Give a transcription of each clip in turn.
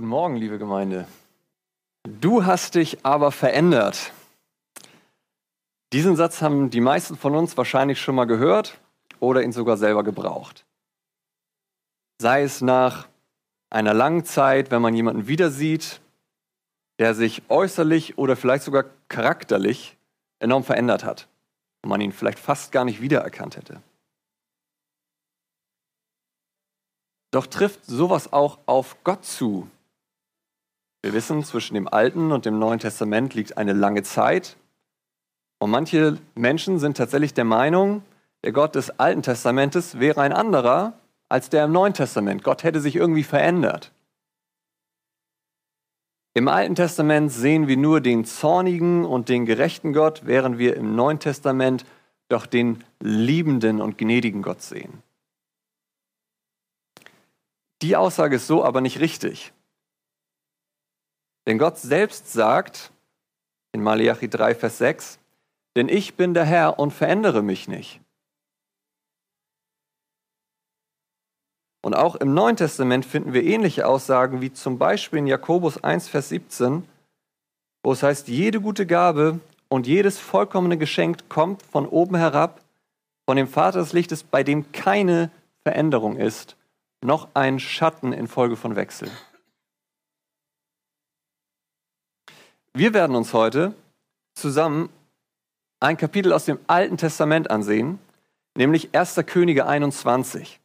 Guten Morgen, liebe Gemeinde. Du hast dich aber verändert. Diesen Satz haben die meisten von uns wahrscheinlich schon mal gehört oder ihn sogar selber gebraucht. Sei es nach einer langen Zeit, wenn man jemanden wieder sieht, der sich äußerlich oder vielleicht sogar charakterlich enorm verändert hat und man ihn vielleicht fast gar nicht wiedererkannt hätte. Doch trifft sowas auch auf Gott zu, wir wissen, zwischen dem Alten und dem Neuen Testament liegt eine lange Zeit. Und manche Menschen sind tatsächlich der Meinung, der Gott des Alten Testamentes wäre ein anderer als der im Neuen Testament. Gott hätte sich irgendwie verändert. Im Alten Testament sehen wir nur den zornigen und den gerechten Gott, während wir im Neuen Testament doch den liebenden und gnädigen Gott sehen. Die Aussage ist so aber nicht richtig. Denn Gott selbst sagt in Malachi 3, Vers 6, denn ich bin der Herr und verändere mich nicht. Und auch im Neuen Testament finden wir ähnliche Aussagen wie zum Beispiel in Jakobus 1, Vers 17, wo es heißt, jede gute Gabe und jedes vollkommene Geschenk kommt von oben herab, von dem Vater des Lichtes, bei dem keine Veränderung ist, noch ein Schatten infolge von Wechsel. Wir werden uns heute zusammen ein Kapitel aus dem Alten Testament ansehen, nämlich 1. Könige 21.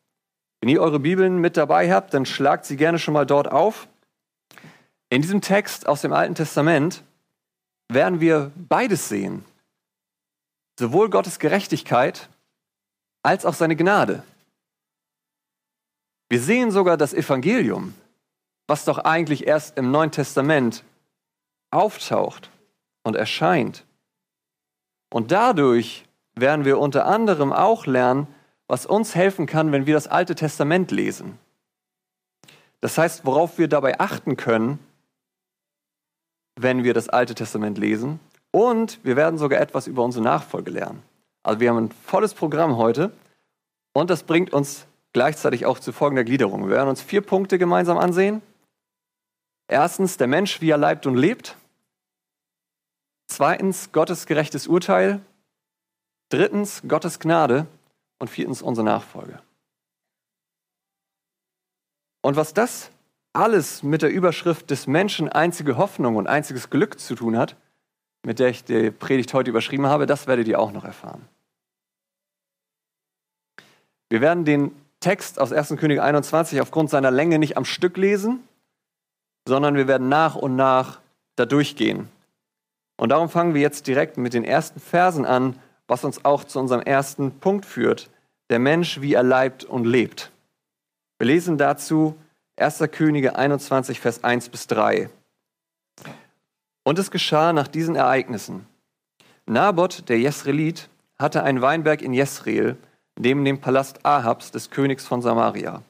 Wenn ihr eure Bibeln mit dabei habt, dann schlagt sie gerne schon mal dort auf. In diesem Text aus dem Alten Testament werden wir beides sehen. Sowohl Gottes Gerechtigkeit als auch seine Gnade. Wir sehen sogar das Evangelium, was doch eigentlich erst im Neuen Testament auftaucht und erscheint. Und dadurch werden wir unter anderem auch lernen, was uns helfen kann, wenn wir das Alte Testament lesen. Das heißt, worauf wir dabei achten können, wenn wir das Alte Testament lesen. Und wir werden sogar etwas über unsere Nachfolge lernen. Also wir haben ein volles Programm heute und das bringt uns gleichzeitig auch zu folgender Gliederung. Wir werden uns vier Punkte gemeinsam ansehen. Erstens der Mensch, wie er leibt und lebt. Zweitens Gottes gerechtes Urteil. Drittens Gottes Gnade. Und viertens unsere Nachfolge. Und was das alles mit der Überschrift des Menschen einzige Hoffnung und einziges Glück zu tun hat, mit der ich die Predigt heute überschrieben habe, das werdet ihr auch noch erfahren. Wir werden den Text aus 1. König 21 aufgrund seiner Länge nicht am Stück lesen, sondern wir werden nach und nach da durchgehen. Und darum fangen wir jetzt direkt mit den ersten Versen an, was uns auch zu unserem ersten Punkt führt. Der Mensch, wie er leibt und lebt. Wir lesen dazu 1. Könige 21, Vers 1 bis 3. Und es geschah nach diesen Ereignissen. Naboth, der Jesrelit, hatte einen Weinberg in Jesreel, neben dem Palast Ahabs, des Königs von Samaria.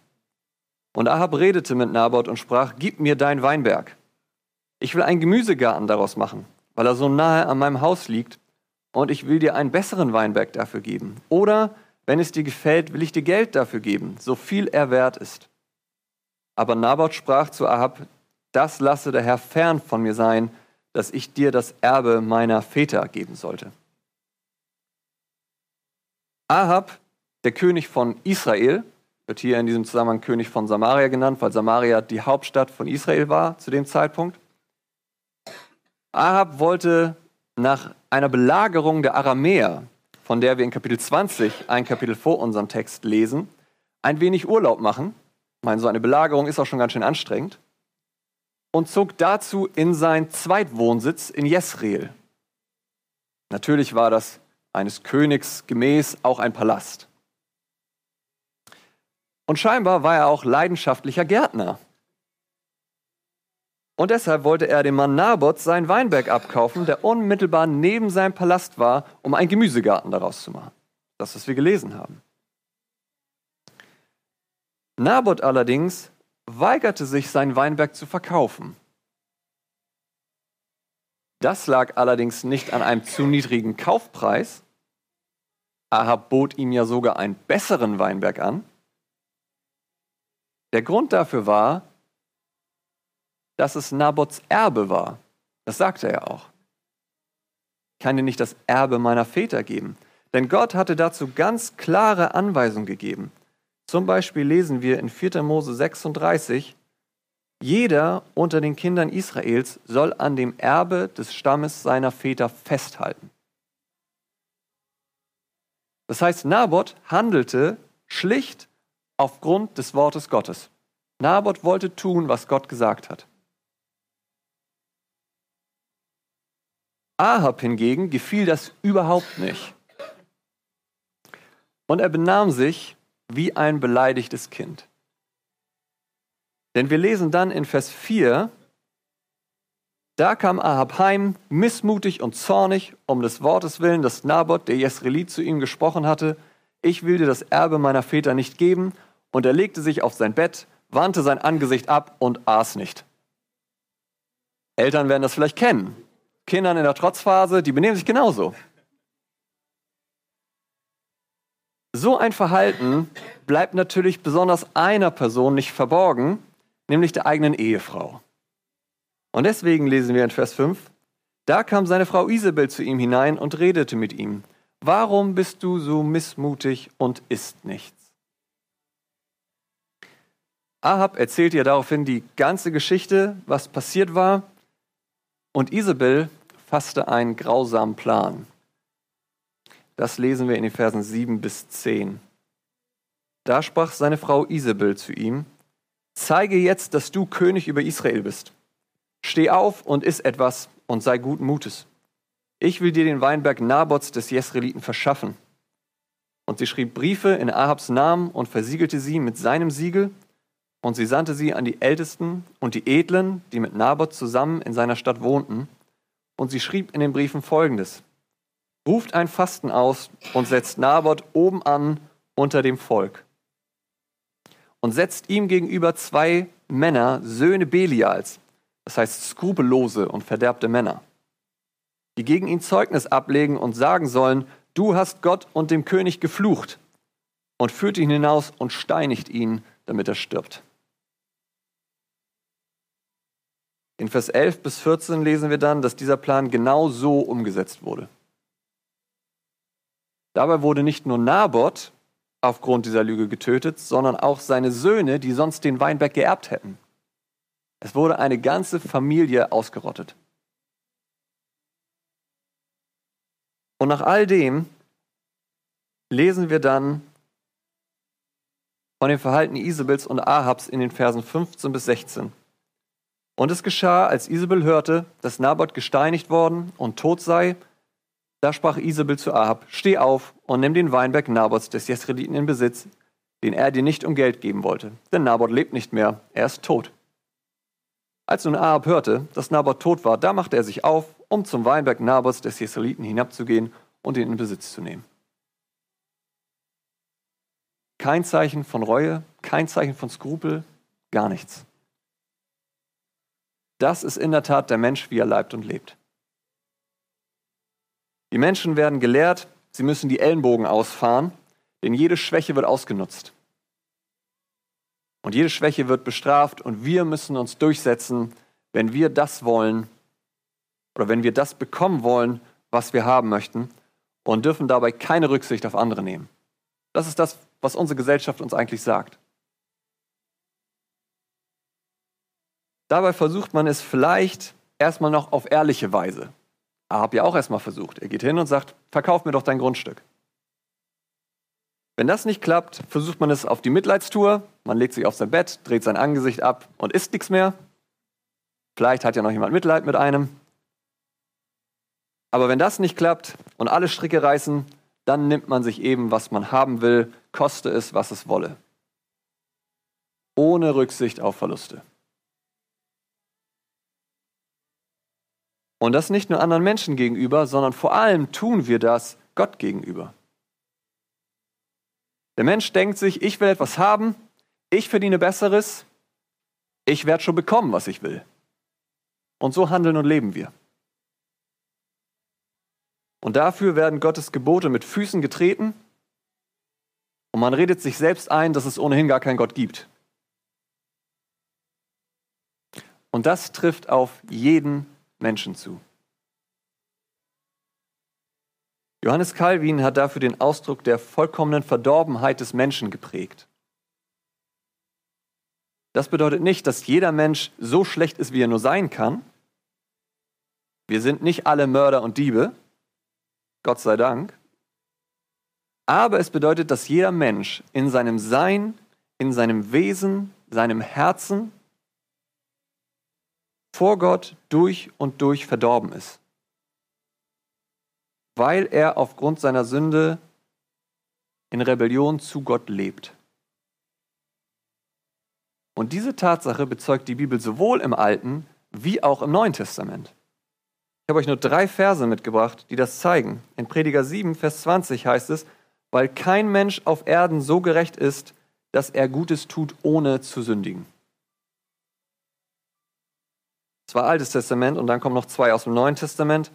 Und Ahab redete mit Naboth und sprach, Gib mir dein Weinberg. Ich will einen Gemüsegarten daraus machen weil er so nahe an meinem Haus liegt und ich will dir einen besseren Weinberg dafür geben. Oder, wenn es dir gefällt, will ich dir Geld dafür geben, so viel er wert ist. Aber Naboth sprach zu Ahab, das lasse der Herr fern von mir sein, dass ich dir das Erbe meiner Väter geben sollte. Ahab, der König von Israel, wird hier in diesem Zusammenhang König von Samaria genannt, weil Samaria die Hauptstadt von Israel war zu dem Zeitpunkt. Ahab wollte nach einer Belagerung der Aramäer, von der wir in Kapitel 20, ein Kapitel vor unserem Text lesen, ein wenig Urlaub machen. Ich meine, so eine Belagerung ist auch schon ganz schön anstrengend. Und zog dazu in seinen Zweitwohnsitz in Jesreel. Natürlich war das eines Königs gemäß auch ein Palast. Und scheinbar war er auch leidenschaftlicher Gärtner. Und deshalb wollte er dem Mann Naboth seinen Weinberg abkaufen, der unmittelbar neben seinem Palast war, um einen Gemüsegarten daraus zu machen. Das, was wir gelesen haben. Naboth allerdings weigerte sich, seinen Weinberg zu verkaufen. Das lag allerdings nicht an einem zu niedrigen Kaufpreis. Ahab bot ihm ja sogar einen besseren Weinberg an. Der Grund dafür war, dass es Nabots Erbe war. Das sagte er auch. Ich kann dir nicht das Erbe meiner Väter geben. Denn Gott hatte dazu ganz klare Anweisungen gegeben. Zum Beispiel lesen wir in 4. Mose 36, jeder unter den Kindern Israels soll an dem Erbe des Stammes seiner Väter festhalten. Das heißt, Naboth handelte schlicht aufgrund des Wortes Gottes. Naboth wollte tun, was Gott gesagt hat. Ahab hingegen gefiel das überhaupt nicht. Und er benahm sich wie ein beleidigtes Kind. Denn wir lesen dann in Vers 4, da kam Ahab heim, missmutig und zornig, um des Wortes willen, das Naboth, der Jesrelit, zu ihm gesprochen hatte. Ich will dir das Erbe meiner Väter nicht geben. Und er legte sich auf sein Bett, wandte sein Angesicht ab und aß nicht. Eltern werden das vielleicht kennen. Kindern in der Trotzphase, die benehmen sich genauso. So ein Verhalten bleibt natürlich besonders einer Person nicht verborgen, nämlich der eigenen Ehefrau. Und deswegen lesen wir in Vers 5, da kam seine Frau Isabel zu ihm hinein und redete mit ihm. Warum bist du so missmutig und isst nichts? Ahab erzählt ihr daraufhin die ganze Geschichte, was passiert war, und Isabel fasste einen grausamen Plan. Das lesen wir in den Versen 7 bis 10. Da sprach seine Frau Isabel zu ihm, Zeige jetzt, dass du König über Israel bist. Steh auf und iss etwas und sei guten Mutes. Ich will dir den Weinberg Nabots des Jesreliten verschaffen. Und sie schrieb Briefe in Ahabs Namen und versiegelte sie mit seinem Siegel, und sie sandte sie an die Ältesten und die Edlen, die mit Naboth zusammen in seiner Stadt wohnten. Und sie schrieb in den Briefen folgendes: Ruft ein Fasten aus und setzt Naboth oben an unter dem Volk. Und setzt ihm gegenüber zwei Männer, Söhne Belials, das heißt skrupellose und verderbte Männer, die gegen ihn Zeugnis ablegen und sagen sollen, du hast Gott und dem König geflucht, und führt ihn hinaus und steinigt ihn, damit er stirbt. In Vers 11 bis 14 lesen wir dann, dass dieser Plan genau so umgesetzt wurde. Dabei wurde nicht nur Naboth aufgrund dieser Lüge getötet, sondern auch seine Söhne, die sonst den Weinberg geerbt hätten. Es wurde eine ganze Familie ausgerottet. Und nach all dem lesen wir dann von dem Verhalten Isabels und Ahabs in den Versen 15 bis 16. Und es geschah, als Isabel hörte, dass Naboth gesteinigt worden und tot sei, da sprach Isabel zu Ahab, steh auf und nimm den Weinberg Naboths des Jesrediten in Besitz, den er dir nicht um Geld geben wollte. Denn Naboth lebt nicht mehr, er ist tot. Als nun Ahab hörte, dass Naboth tot war, da machte er sich auf, um zum Weinberg Naboths des Jesaliten hinabzugehen und ihn in Besitz zu nehmen. Kein Zeichen von Reue, kein Zeichen von Skrupel, gar nichts. Das ist in der Tat der Mensch, wie er leibt und lebt. Die Menschen werden gelehrt, sie müssen die Ellenbogen ausfahren, denn jede Schwäche wird ausgenutzt. Und jede Schwäche wird bestraft und wir müssen uns durchsetzen, wenn wir das wollen oder wenn wir das bekommen wollen, was wir haben möchten und dürfen dabei keine Rücksicht auf andere nehmen. Das ist das, was unsere Gesellschaft uns eigentlich sagt. Dabei versucht man es vielleicht erstmal noch auf ehrliche Weise. Ahab ja auch erstmal versucht. Er geht hin und sagt, verkauf mir doch dein Grundstück. Wenn das nicht klappt, versucht man es auf die Mitleidstour. Man legt sich auf sein Bett, dreht sein Angesicht ab und isst nichts mehr. Vielleicht hat ja noch jemand Mitleid mit einem. Aber wenn das nicht klappt und alle Stricke reißen, dann nimmt man sich eben, was man haben will, koste es, was es wolle. Ohne Rücksicht auf Verluste. Und das nicht nur anderen Menschen gegenüber, sondern vor allem tun wir das Gott gegenüber. Der Mensch denkt sich, ich will etwas haben, ich verdiene Besseres, ich werde schon bekommen, was ich will. Und so handeln und leben wir. Und dafür werden Gottes Gebote mit Füßen getreten und man redet sich selbst ein, dass es ohnehin gar keinen Gott gibt. Und das trifft auf jeden Menschen zu. Johannes Calvin hat dafür den Ausdruck der vollkommenen Verdorbenheit des Menschen geprägt. Das bedeutet nicht, dass jeder Mensch so schlecht ist, wie er nur sein kann. Wir sind nicht alle Mörder und Diebe, Gott sei Dank. Aber es bedeutet, dass jeder Mensch in seinem Sein, in seinem Wesen, seinem Herzen vor Gott durch und durch verdorben ist, weil er aufgrund seiner Sünde in Rebellion zu Gott lebt. Und diese Tatsache bezeugt die Bibel sowohl im Alten wie auch im Neuen Testament. Ich habe euch nur drei Verse mitgebracht, die das zeigen. In Prediger 7, Vers 20 heißt es, weil kein Mensch auf Erden so gerecht ist, dass er Gutes tut, ohne zu sündigen. Das war Altes Testament und dann kommen noch zwei aus dem Neuen Testament.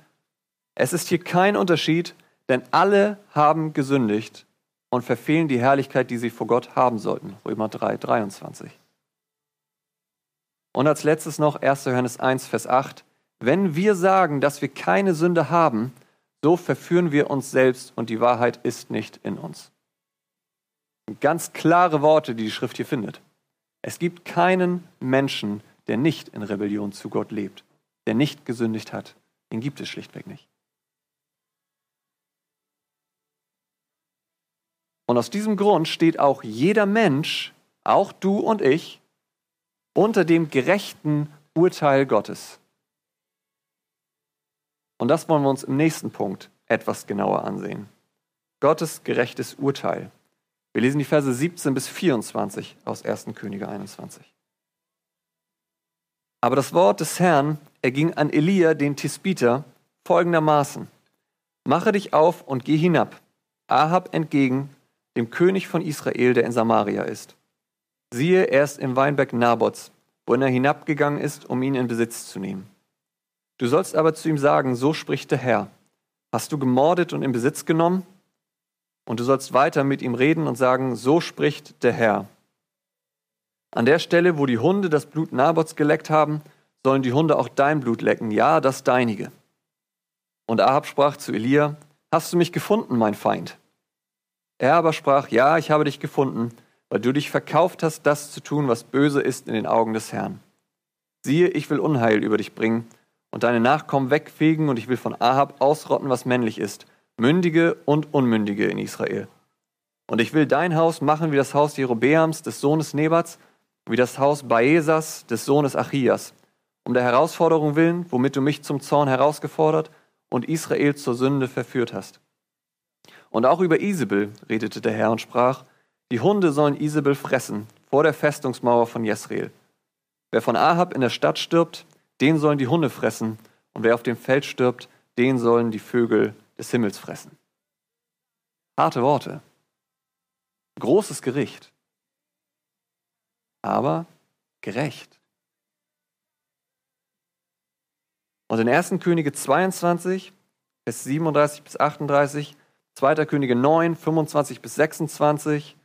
Es ist hier kein Unterschied, denn alle haben gesündigt und verfehlen die Herrlichkeit, die sie vor Gott haben sollten. Römer 3, 23. Und als letztes noch 1. Johannes 1, Vers 8. Wenn wir sagen, dass wir keine Sünde haben, so verführen wir uns selbst und die Wahrheit ist nicht in uns. Ganz klare Worte, die die Schrift hier findet. Es gibt keinen Menschen, der nicht in Rebellion zu Gott lebt, der nicht gesündigt hat. Den gibt es schlichtweg nicht. Und aus diesem Grund steht auch jeder Mensch, auch du und ich, unter dem gerechten Urteil Gottes. Und das wollen wir uns im nächsten Punkt etwas genauer ansehen. Gottes gerechtes Urteil. Wir lesen die Verse 17 bis 24 aus 1. Könige 21. Aber das Wort des Herrn erging an Elia, den Tisbiter, folgendermaßen. Mache dich auf und geh hinab, Ahab entgegen, dem König von Israel, der in Samaria ist. Siehe, er ist im Weinberg Nabots, wohin er hinabgegangen ist, um ihn in Besitz zu nehmen. Du sollst aber zu ihm sagen, so spricht der Herr. Hast du gemordet und in Besitz genommen? Und du sollst weiter mit ihm reden und sagen, so spricht der Herr. An der Stelle, wo die Hunde das Blut Nabots geleckt haben, sollen die Hunde auch dein Blut lecken, ja, das deinige. Und Ahab sprach zu Elia, Hast du mich gefunden, mein Feind? Er aber sprach, Ja, ich habe dich gefunden, weil du dich verkauft hast, das zu tun, was böse ist in den Augen des Herrn. Siehe, ich will Unheil über dich bringen und deine Nachkommen wegfegen und ich will von Ahab ausrotten, was männlich ist, mündige und unmündige in Israel. Und ich will dein Haus machen wie das Haus Jerobeams, des Sohnes Nebats, wie das Haus Baesas, des Sohnes Achias, um der Herausforderung willen, womit du mich zum Zorn herausgefordert und Israel zur Sünde verführt hast. Und auch über Isabel redete der Herr und sprach, die Hunde sollen Isabel fressen vor der Festungsmauer von Jesreel. Wer von Ahab in der Stadt stirbt, den sollen die Hunde fressen, und wer auf dem Feld stirbt, den sollen die Vögel des Himmels fressen. Harte Worte. Großes Gericht. Aber gerecht. Und in 1. Könige 22, Vers 37 bis 38, 2. Könige 9, 25 bis 26,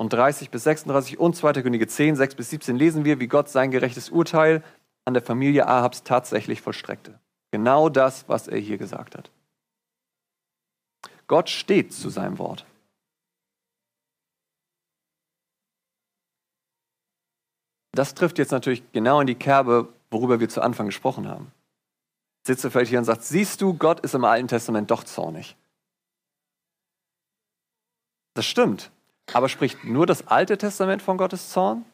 und 30 bis 36 und 2. Könige 10, 6 bis 17 lesen wir, wie Gott sein gerechtes Urteil an der Familie Ahabs tatsächlich vollstreckte. Genau das, was er hier gesagt hat. Gott steht zu seinem Wort. Das trifft jetzt natürlich genau in die Kerbe, worüber wir zu Anfang gesprochen haben. Sitzt vielleicht hier und sagt, siehst du, Gott ist im Alten Testament doch zornig. Das stimmt. Aber spricht nur das Alte Testament von Gottes Zorn?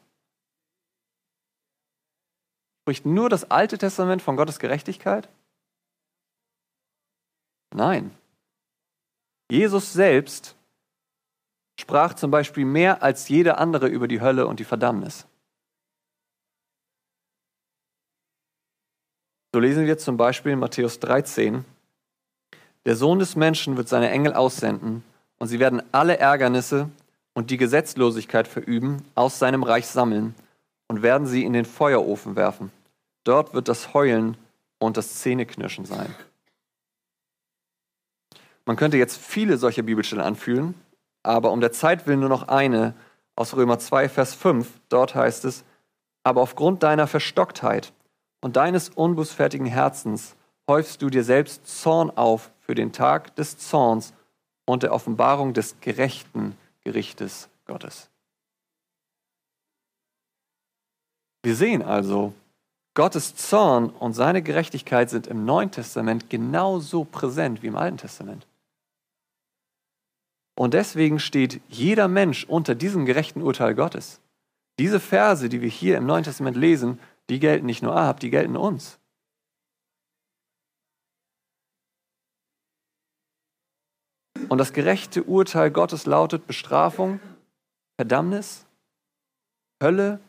Spricht nur das Alte Testament von Gottes Gerechtigkeit? Nein. Jesus selbst sprach zum Beispiel mehr als jeder andere über die Hölle und die Verdammnis. So lesen wir zum Beispiel in Matthäus 13, der Sohn des Menschen wird seine Engel aussenden und sie werden alle Ärgernisse und die Gesetzlosigkeit verüben, aus seinem Reich sammeln und werden sie in den Feuerofen werfen. Dort wird das Heulen und das Zähneknirschen sein. Man könnte jetzt viele solcher Bibelstellen anfühlen, aber um der Zeit willen nur noch eine aus Römer 2, Vers 5. Dort heißt es, aber aufgrund deiner Verstocktheit und deines unbußfertigen Herzens häufst du dir selbst Zorn auf für den Tag des Zorns und der Offenbarung des gerechten Gerichtes Gottes. Wir sehen also, Gottes Zorn und seine Gerechtigkeit sind im Neuen Testament genauso präsent wie im Alten Testament. Und deswegen steht jeder Mensch unter diesem gerechten Urteil Gottes. Diese Verse, die wir hier im Neuen Testament lesen, die gelten nicht nur Ahab, die gelten uns. Und das gerechte Urteil Gottes lautet Bestrafung, Verdammnis, Hölle,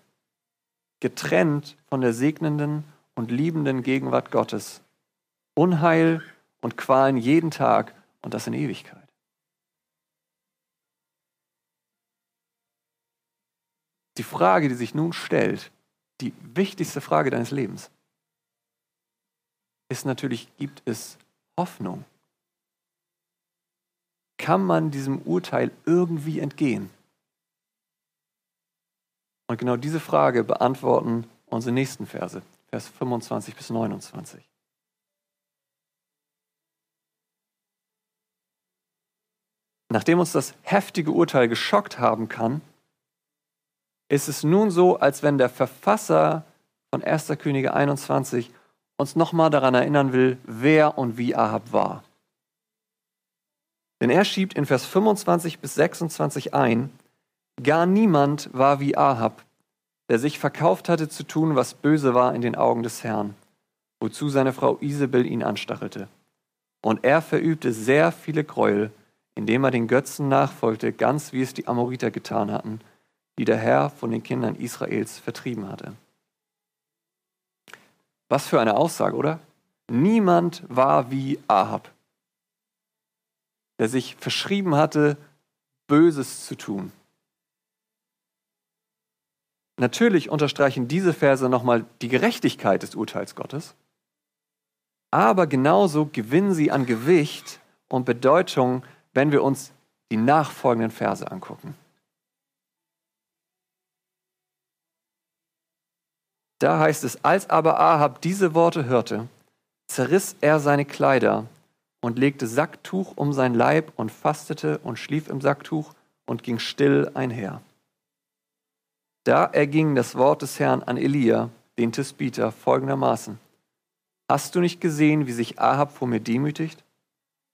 getrennt von der segnenden und liebenden Gegenwart Gottes, Unheil und Qualen jeden Tag und das in Ewigkeit. Die Frage, die sich nun stellt, die wichtigste Frage deines Lebens, ist natürlich, gibt es Hoffnung? Kann man diesem Urteil irgendwie entgehen? Und genau diese Frage beantworten unsere nächsten Verse, Vers 25 bis 29. Nachdem uns das heftige Urteil geschockt haben kann, ist es nun so, als wenn der Verfasser von 1. Könige 21 uns nochmal daran erinnern will, wer und wie Ahab war. Denn er schiebt in Vers 25 bis 26 ein, gar niemand war wie Ahab, der sich verkauft hatte zu tun, was böse war in den Augen des Herrn, wozu seine Frau Isabel ihn anstachelte. Und er verübte sehr viele Gräuel, indem er den Götzen nachfolgte, ganz wie es die Amoriter getan hatten, die der Herr von den Kindern Israels vertrieben hatte. Was für eine Aussage, oder? Niemand war wie Ahab, der sich verschrieben hatte, Böses zu tun. Natürlich unterstreichen diese Verse nochmal die Gerechtigkeit des Urteils Gottes, aber genauso gewinnen sie an Gewicht und Bedeutung, wenn wir uns die nachfolgenden Verse angucken. Da heißt es, als aber Ahab diese Worte hörte, zerriss er seine Kleider und legte Sacktuch um sein Leib und fastete und schlief im Sacktuch und ging still einher. Da erging das Wort des Herrn an Elia, den Tisbiter, folgendermaßen. Hast du nicht gesehen, wie sich Ahab vor mir demütigt?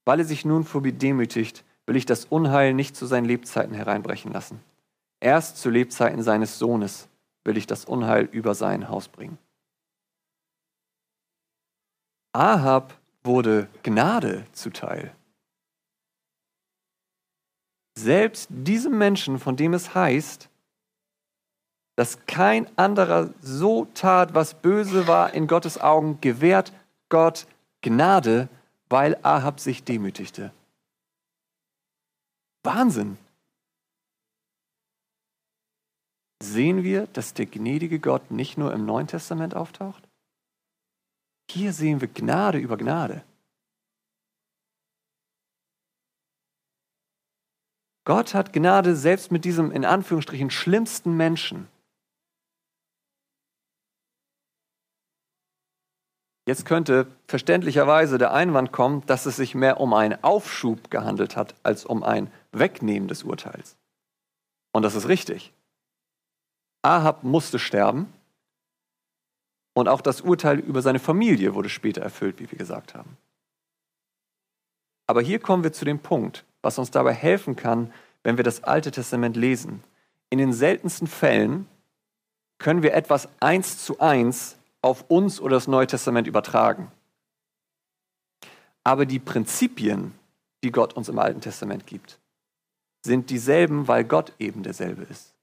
Weil er sich nun vor mir demütigt, will ich das Unheil nicht zu seinen Lebzeiten hereinbrechen lassen. Erst zu Lebzeiten seines Sohnes will ich das Unheil über sein Haus bringen. Ahab wurde Gnade zuteil. Selbst diesem Menschen, von dem es heißt, dass kein anderer so tat, was böse war in Gottes Augen, gewährt Gott Gnade, weil Ahab sich demütigte. Wahnsinn! Sehen wir, dass der gnädige Gott nicht nur im Neuen Testament auftaucht? Hier sehen wir Gnade über Gnade. Gott hat Gnade selbst mit diesem in Anführungsstrichen schlimmsten Menschen. Jetzt könnte verständlicherweise der Einwand kommen, dass es sich mehr um einen Aufschub gehandelt hat, als um ein Wegnehmen des Urteils. Und das ist richtig. Ahab musste sterben und auch das Urteil über seine Familie wurde später erfüllt, wie wir gesagt haben. Aber hier kommen wir zu dem Punkt, was uns dabei helfen kann, wenn wir das Alte Testament lesen. In den seltensten Fällen können wir etwas eins zu eins auf uns oder das Neue Testament übertragen. Aber die Prinzipien, die Gott uns im Alten Testament gibt, sind dieselben, weil Gott eben derselbe ist.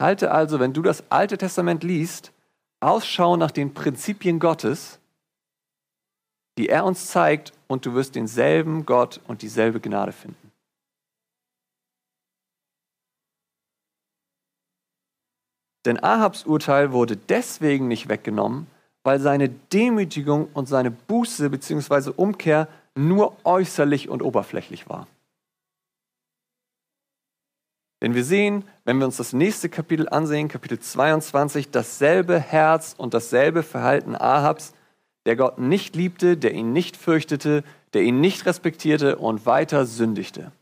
Halte also, wenn du das Alte Testament liest, Ausschau nach den Prinzipien Gottes, die er uns zeigt, und du wirst denselben Gott und dieselbe Gnade finden. Denn Ahabs Urteil wurde deswegen nicht weggenommen, weil seine Demütigung und seine Buße bzw. Umkehr nur äußerlich und oberflächlich war. Denn wir sehen, wenn wir uns das nächste Kapitel ansehen, Kapitel 22, dasselbe Herz und dasselbe Verhalten Ahabs, der Gott nicht liebte, der ihn nicht fürchtete, der ihn nicht respektierte und weiter sündigte.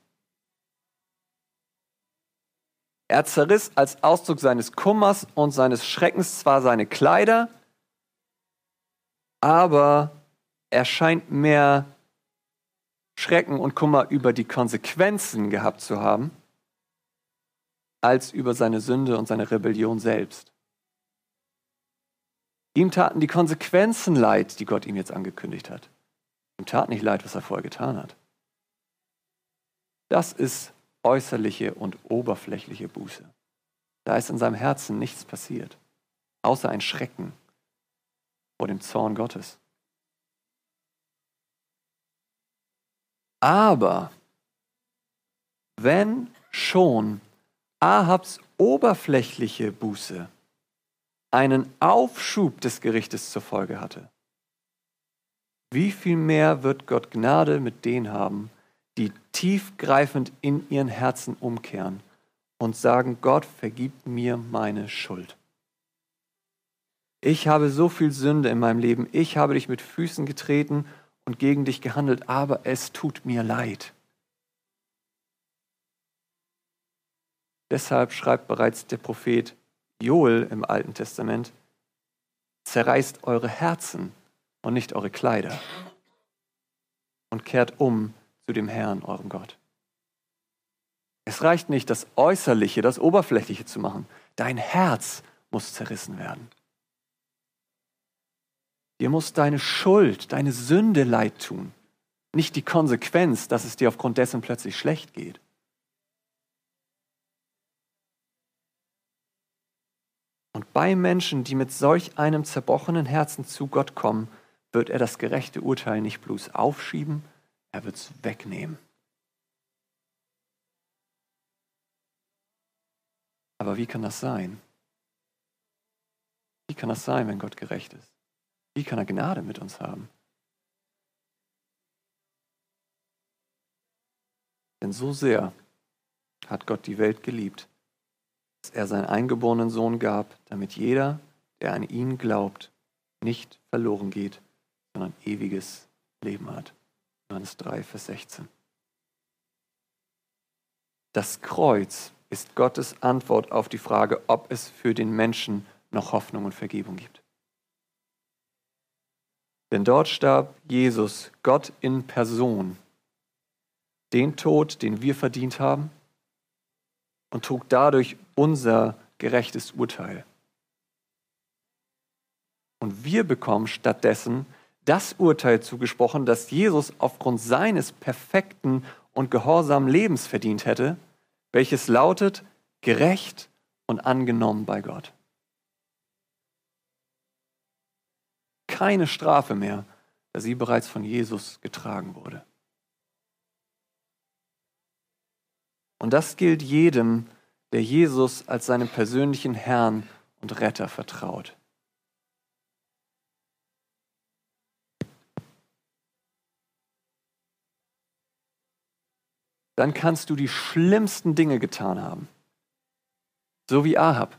Er zerriss als Ausdruck seines Kummers und seines Schreckens zwar seine Kleider, aber er scheint mehr Schrecken und Kummer über die Konsequenzen gehabt zu haben, als über seine Sünde und seine Rebellion selbst. Ihm taten die Konsequenzen leid, die Gott ihm jetzt angekündigt hat. Ihm tat nicht leid, was er vorher getan hat. Das ist äußerliche und oberflächliche Buße. Da ist in seinem Herzen nichts passiert, außer ein Schrecken vor dem Zorn Gottes. Aber wenn schon Ahabs oberflächliche Buße einen Aufschub des Gerichtes zur Folge hatte, wie viel mehr wird Gott Gnade mit denen haben, die tiefgreifend in ihren Herzen umkehren und sagen, Gott, vergib mir meine Schuld. Ich habe so viel Sünde in meinem Leben, ich habe dich mit Füßen getreten und gegen dich gehandelt, aber es tut mir leid. Deshalb schreibt bereits der Prophet Joel im Alten Testament, zerreißt eure Herzen und nicht eure Kleider und kehrt um zu dem Herrn, eurem Gott. Es reicht nicht, das Äußerliche, das Oberflächliche zu machen. Dein Herz muss zerrissen werden. Dir muss deine Schuld, deine Sünde leid tun, nicht die Konsequenz, dass es dir aufgrund dessen plötzlich schlecht geht. Und bei Menschen, die mit solch einem zerbrochenen Herzen zu Gott kommen, wird er das gerechte Urteil nicht bloß aufschieben, er wird es wegnehmen. Aber wie kann das sein? Wie kann das sein, wenn Gott gerecht ist? Wie kann er Gnade mit uns haben? Denn so sehr hat Gott die Welt geliebt, dass er seinen eingeborenen Sohn gab, damit jeder, der an ihn glaubt, nicht verloren geht, sondern ewiges Leben hat. Johannes 3, Vers 16. Das Kreuz ist Gottes Antwort auf die Frage, ob es für den Menschen noch Hoffnung und Vergebung gibt. Denn dort starb Jesus, Gott in Person, den Tod, den wir verdient haben, und trug dadurch unser gerechtes Urteil. Und wir bekommen stattdessen das Urteil zugesprochen, das Jesus aufgrund seines perfekten und gehorsamen Lebens verdient hätte, welches lautet gerecht und angenommen bei Gott. Keine Strafe mehr, da sie bereits von Jesus getragen wurde. Und das gilt jedem, der Jesus als seinen persönlichen Herrn und Retter vertraut. dann kannst du die schlimmsten Dinge getan haben. So wie Ahab.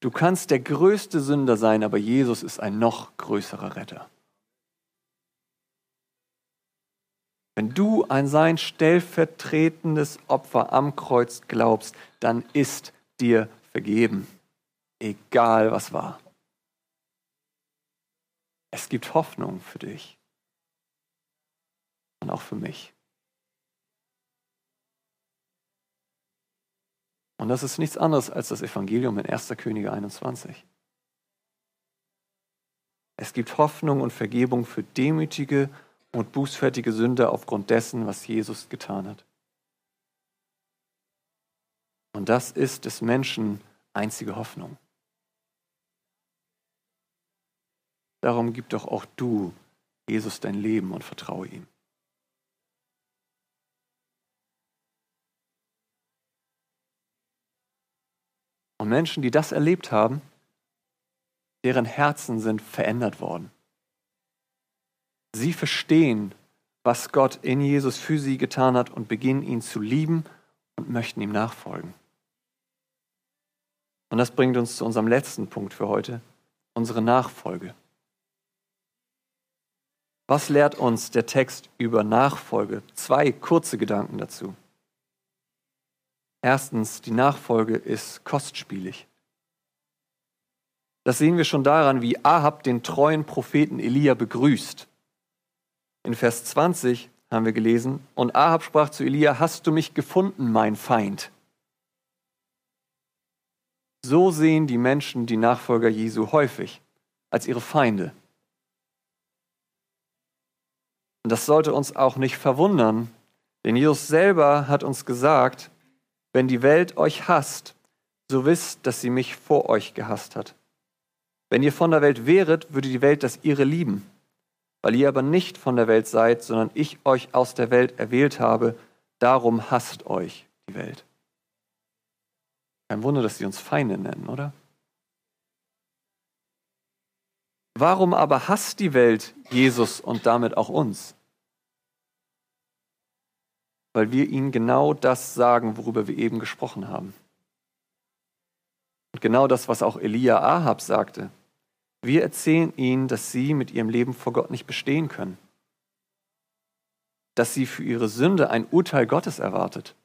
Du kannst der größte Sünder sein, aber Jesus ist ein noch größerer Retter. Wenn du an sein stellvertretendes Opfer am Kreuz glaubst, dann ist dir vergeben, egal was war. Es gibt Hoffnung für dich und auch für mich. Und das ist nichts anderes als das Evangelium in 1. Könige 21. Es gibt Hoffnung und Vergebung für demütige und bußfertige Sünder aufgrund dessen, was Jesus getan hat. Und das ist des Menschen einzige Hoffnung. Darum gib doch auch du Jesus dein Leben und vertraue ihm. Und Menschen, die das erlebt haben, deren Herzen sind verändert worden. Sie verstehen, was Gott in Jesus für sie getan hat und beginnen ihn zu lieben und möchten ihm nachfolgen. Und das bringt uns zu unserem letzten Punkt für heute, unsere Nachfolge. Was lehrt uns der Text über Nachfolge? Zwei kurze Gedanken dazu. Erstens, die Nachfolge ist kostspielig. Das sehen wir schon daran, wie Ahab den treuen Propheten Elia begrüßt. In Vers 20 haben wir gelesen, und Ahab sprach zu Elia, hast du mich gefunden, mein Feind? So sehen die Menschen die Nachfolger Jesu häufig als ihre Feinde. Und das sollte uns auch nicht verwundern, denn Jesus selber hat uns gesagt, wenn die Welt euch hasst, so wisst, dass sie mich vor euch gehasst hat. Wenn ihr von der Welt wäret, würde die Welt das ihre lieben. Weil ihr aber nicht von der Welt seid, sondern ich euch aus der Welt erwählt habe, darum hasst euch die Welt. Kein Wunder, dass sie uns Feinde nennen, oder? Warum aber hasst die Welt Jesus und damit auch uns? Weil wir ihnen genau das sagen, worüber wir eben gesprochen haben. Und genau das, was auch Elia Ahab sagte. Wir erzählen ihnen, dass sie mit ihrem Leben vor Gott nicht bestehen können. Dass sie für ihre Sünde ein Urteil Gottes erwartet.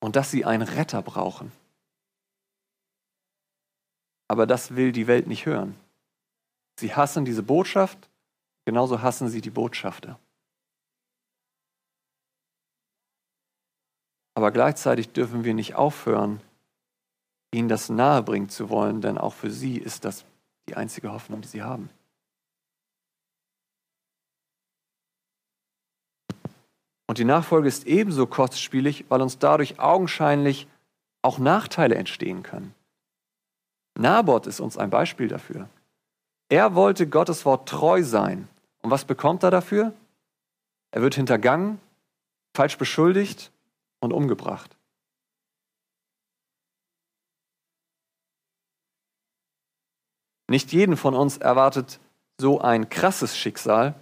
Und dass sie einen Retter brauchen. Aber das will die Welt nicht hören. Sie hassen diese Botschaft, genauso hassen sie die Botschafter. Aber gleichzeitig dürfen wir nicht aufhören, ihnen das nahebringen zu wollen, denn auch für sie ist das die einzige Hoffnung, die sie haben. Und die Nachfolge ist ebenso kostspielig, weil uns dadurch augenscheinlich auch Nachteile entstehen können. Nabot ist uns ein Beispiel dafür. Er wollte Gottes Wort treu sein. Und was bekommt er dafür? Er wird hintergangen, falsch beschuldigt und umgebracht. Nicht jeden von uns erwartet so ein krasses Schicksal,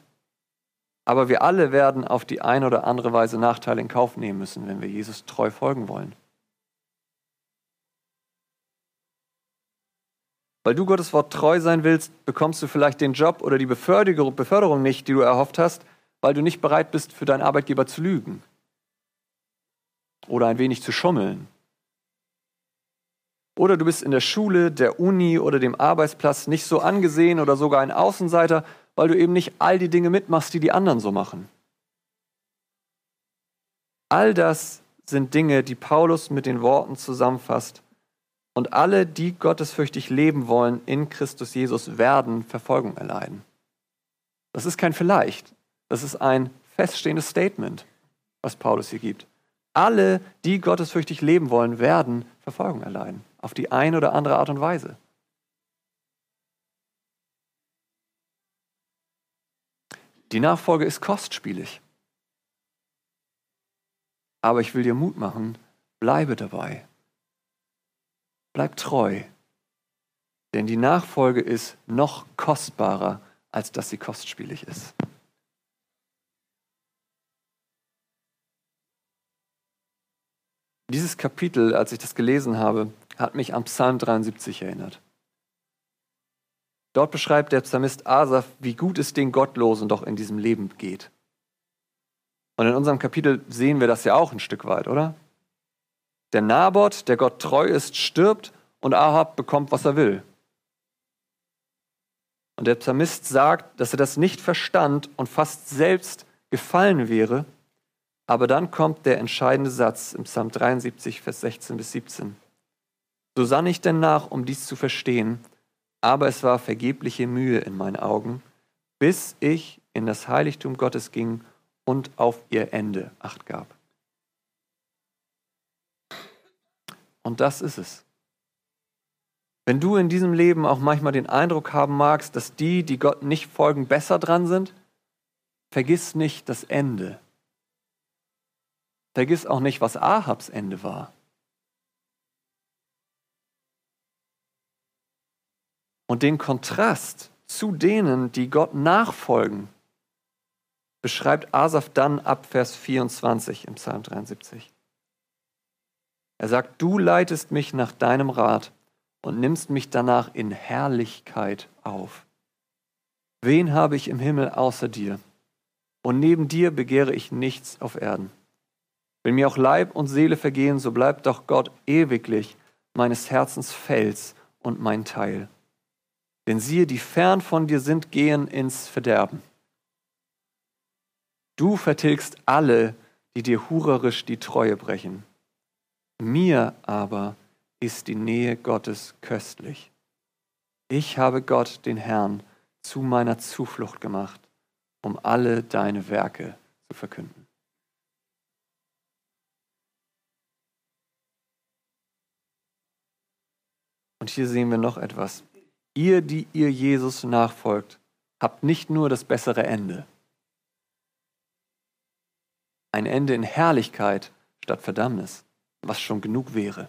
aber wir alle werden auf die eine oder andere Weise Nachteile in Kauf nehmen müssen, wenn wir Jesus treu folgen wollen. Weil du Gottes Wort treu sein willst, bekommst du vielleicht den Job oder die Beförderung nicht, die du erhofft hast, weil du nicht bereit bist, für deinen Arbeitgeber zu lügen oder ein wenig zu schummeln. Oder du bist in der Schule, der Uni oder dem Arbeitsplatz nicht so angesehen oder sogar ein Außenseiter, weil du eben nicht all die Dinge mitmachst, die die anderen so machen. All das sind Dinge, die Paulus mit den Worten zusammenfasst, und alle, die gottesfürchtig leben wollen in Christus Jesus, werden Verfolgung erleiden. Das ist kein vielleicht, das ist ein feststehendes Statement, was Paulus hier gibt. Alle, die gottesfürchtig leben wollen, werden Verfolgung erleiden, auf die eine oder andere Art und Weise. Die Nachfolge ist kostspielig. Aber ich will dir Mut machen, bleibe dabei. Bleib treu, denn die Nachfolge ist noch kostbarer, als dass sie kostspielig ist. Dieses Kapitel, als ich das gelesen habe, hat mich an Psalm 73 erinnert. Dort beschreibt der Psalmist Asaf, wie gut es den Gottlosen doch in diesem Leben geht. Und in unserem Kapitel sehen wir das ja auch ein Stück weit, oder? Der Nabot, der Gott treu ist, stirbt und Ahab bekommt, was er will. Und der Psalmist sagt, dass er das nicht verstand und fast selbst gefallen wäre. Aber dann kommt der entscheidende Satz im Psalm 73, Vers 16 bis 17. So sann ich denn nach, um dies zu verstehen, aber es war vergebliche Mühe in meinen Augen, bis ich in das Heiligtum Gottes ging und auf ihr Ende acht gab. Und das ist es. Wenn du in diesem Leben auch manchmal den Eindruck haben magst, dass die, die Gott nicht folgen, besser dran sind, vergiss nicht das Ende. Vergiss auch nicht, was Ahabs Ende war. Und den Kontrast zu denen, die Gott nachfolgen, beschreibt Asaf dann ab Vers 24 im Psalm 73. Er sagt, du leitest mich nach deinem Rat und nimmst mich danach in Herrlichkeit auf. Wen habe ich im Himmel außer dir? Und neben dir begehre ich nichts auf Erden. Wenn mir auch Leib und Seele vergehen, so bleibt doch Gott ewiglich meines Herzens Fels und mein Teil. Denn siehe, die fern von dir sind, gehen ins Verderben. Du vertilgst alle, die dir hurerisch die Treue brechen. Mir aber ist die Nähe Gottes köstlich. Ich habe Gott, den Herrn, zu meiner Zuflucht gemacht, um alle deine Werke zu verkünden. Und hier sehen wir noch etwas. Ihr, die ihr Jesus nachfolgt, habt nicht nur das bessere Ende. Ein Ende in Herrlichkeit statt Verdammnis, was schon genug wäre.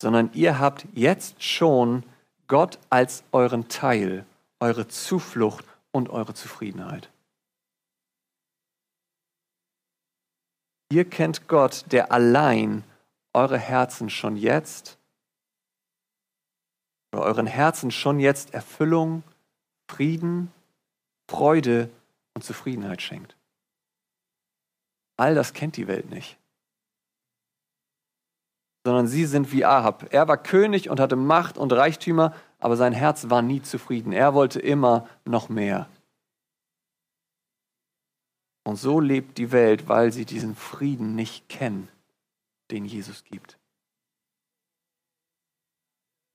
Sondern ihr habt jetzt schon Gott als euren Teil, eure Zuflucht und eure Zufriedenheit. Ihr kennt Gott, der allein eure Herzen schon jetzt, oder euren Herzen schon jetzt Erfüllung, Frieden, Freude und Zufriedenheit schenkt. All das kennt die Welt nicht. Sondern sie sind wie Ahab. Er war König und hatte Macht und Reichtümer, aber sein Herz war nie zufrieden. Er wollte immer noch mehr. Und so lebt die Welt, weil sie diesen Frieden nicht kennen den Jesus gibt.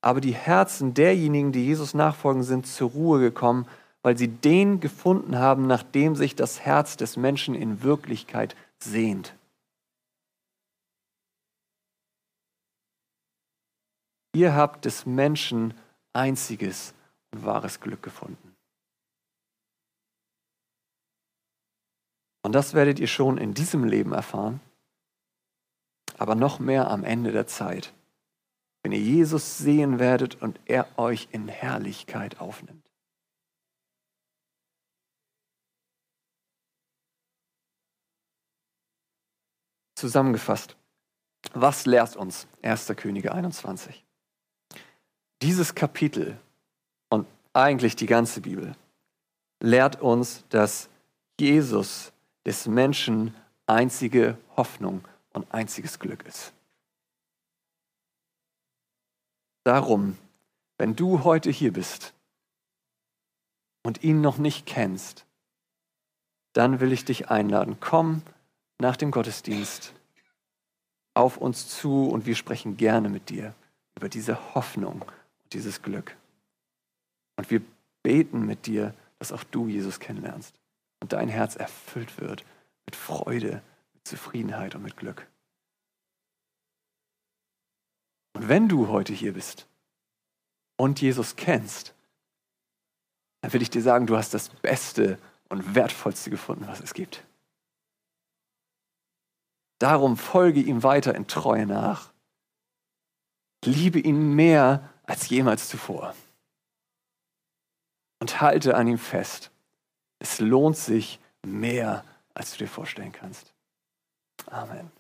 Aber die Herzen derjenigen, die Jesus nachfolgen, sind zur Ruhe gekommen, weil sie den gefunden haben, nach dem sich das Herz des Menschen in Wirklichkeit sehnt. Ihr habt des Menschen einziges und wahres Glück gefunden. Und das werdet ihr schon in diesem Leben erfahren aber noch mehr am Ende der Zeit, wenn ihr Jesus sehen werdet und er euch in Herrlichkeit aufnimmt. Zusammengefasst, was lehrt uns 1. Könige 21? Dieses Kapitel und eigentlich die ganze Bibel lehrt uns, dass Jesus des Menschen einzige Hoffnung und einziges Glück ist. Darum, wenn du heute hier bist und ihn noch nicht kennst, dann will ich dich einladen. Komm nach dem Gottesdienst auf uns zu und wir sprechen gerne mit dir über diese Hoffnung und dieses Glück. Und wir beten mit dir, dass auch du Jesus kennenlernst und dein Herz erfüllt wird mit Freude Zufriedenheit und mit Glück. Und wenn du heute hier bist und Jesus kennst, dann will ich dir sagen, du hast das Beste und Wertvollste gefunden, was es gibt. Darum folge ihm weiter in Treue nach. Liebe ihn mehr als jemals zuvor. Und halte an ihm fest. Es lohnt sich mehr, als du dir vorstellen kannst. Amen.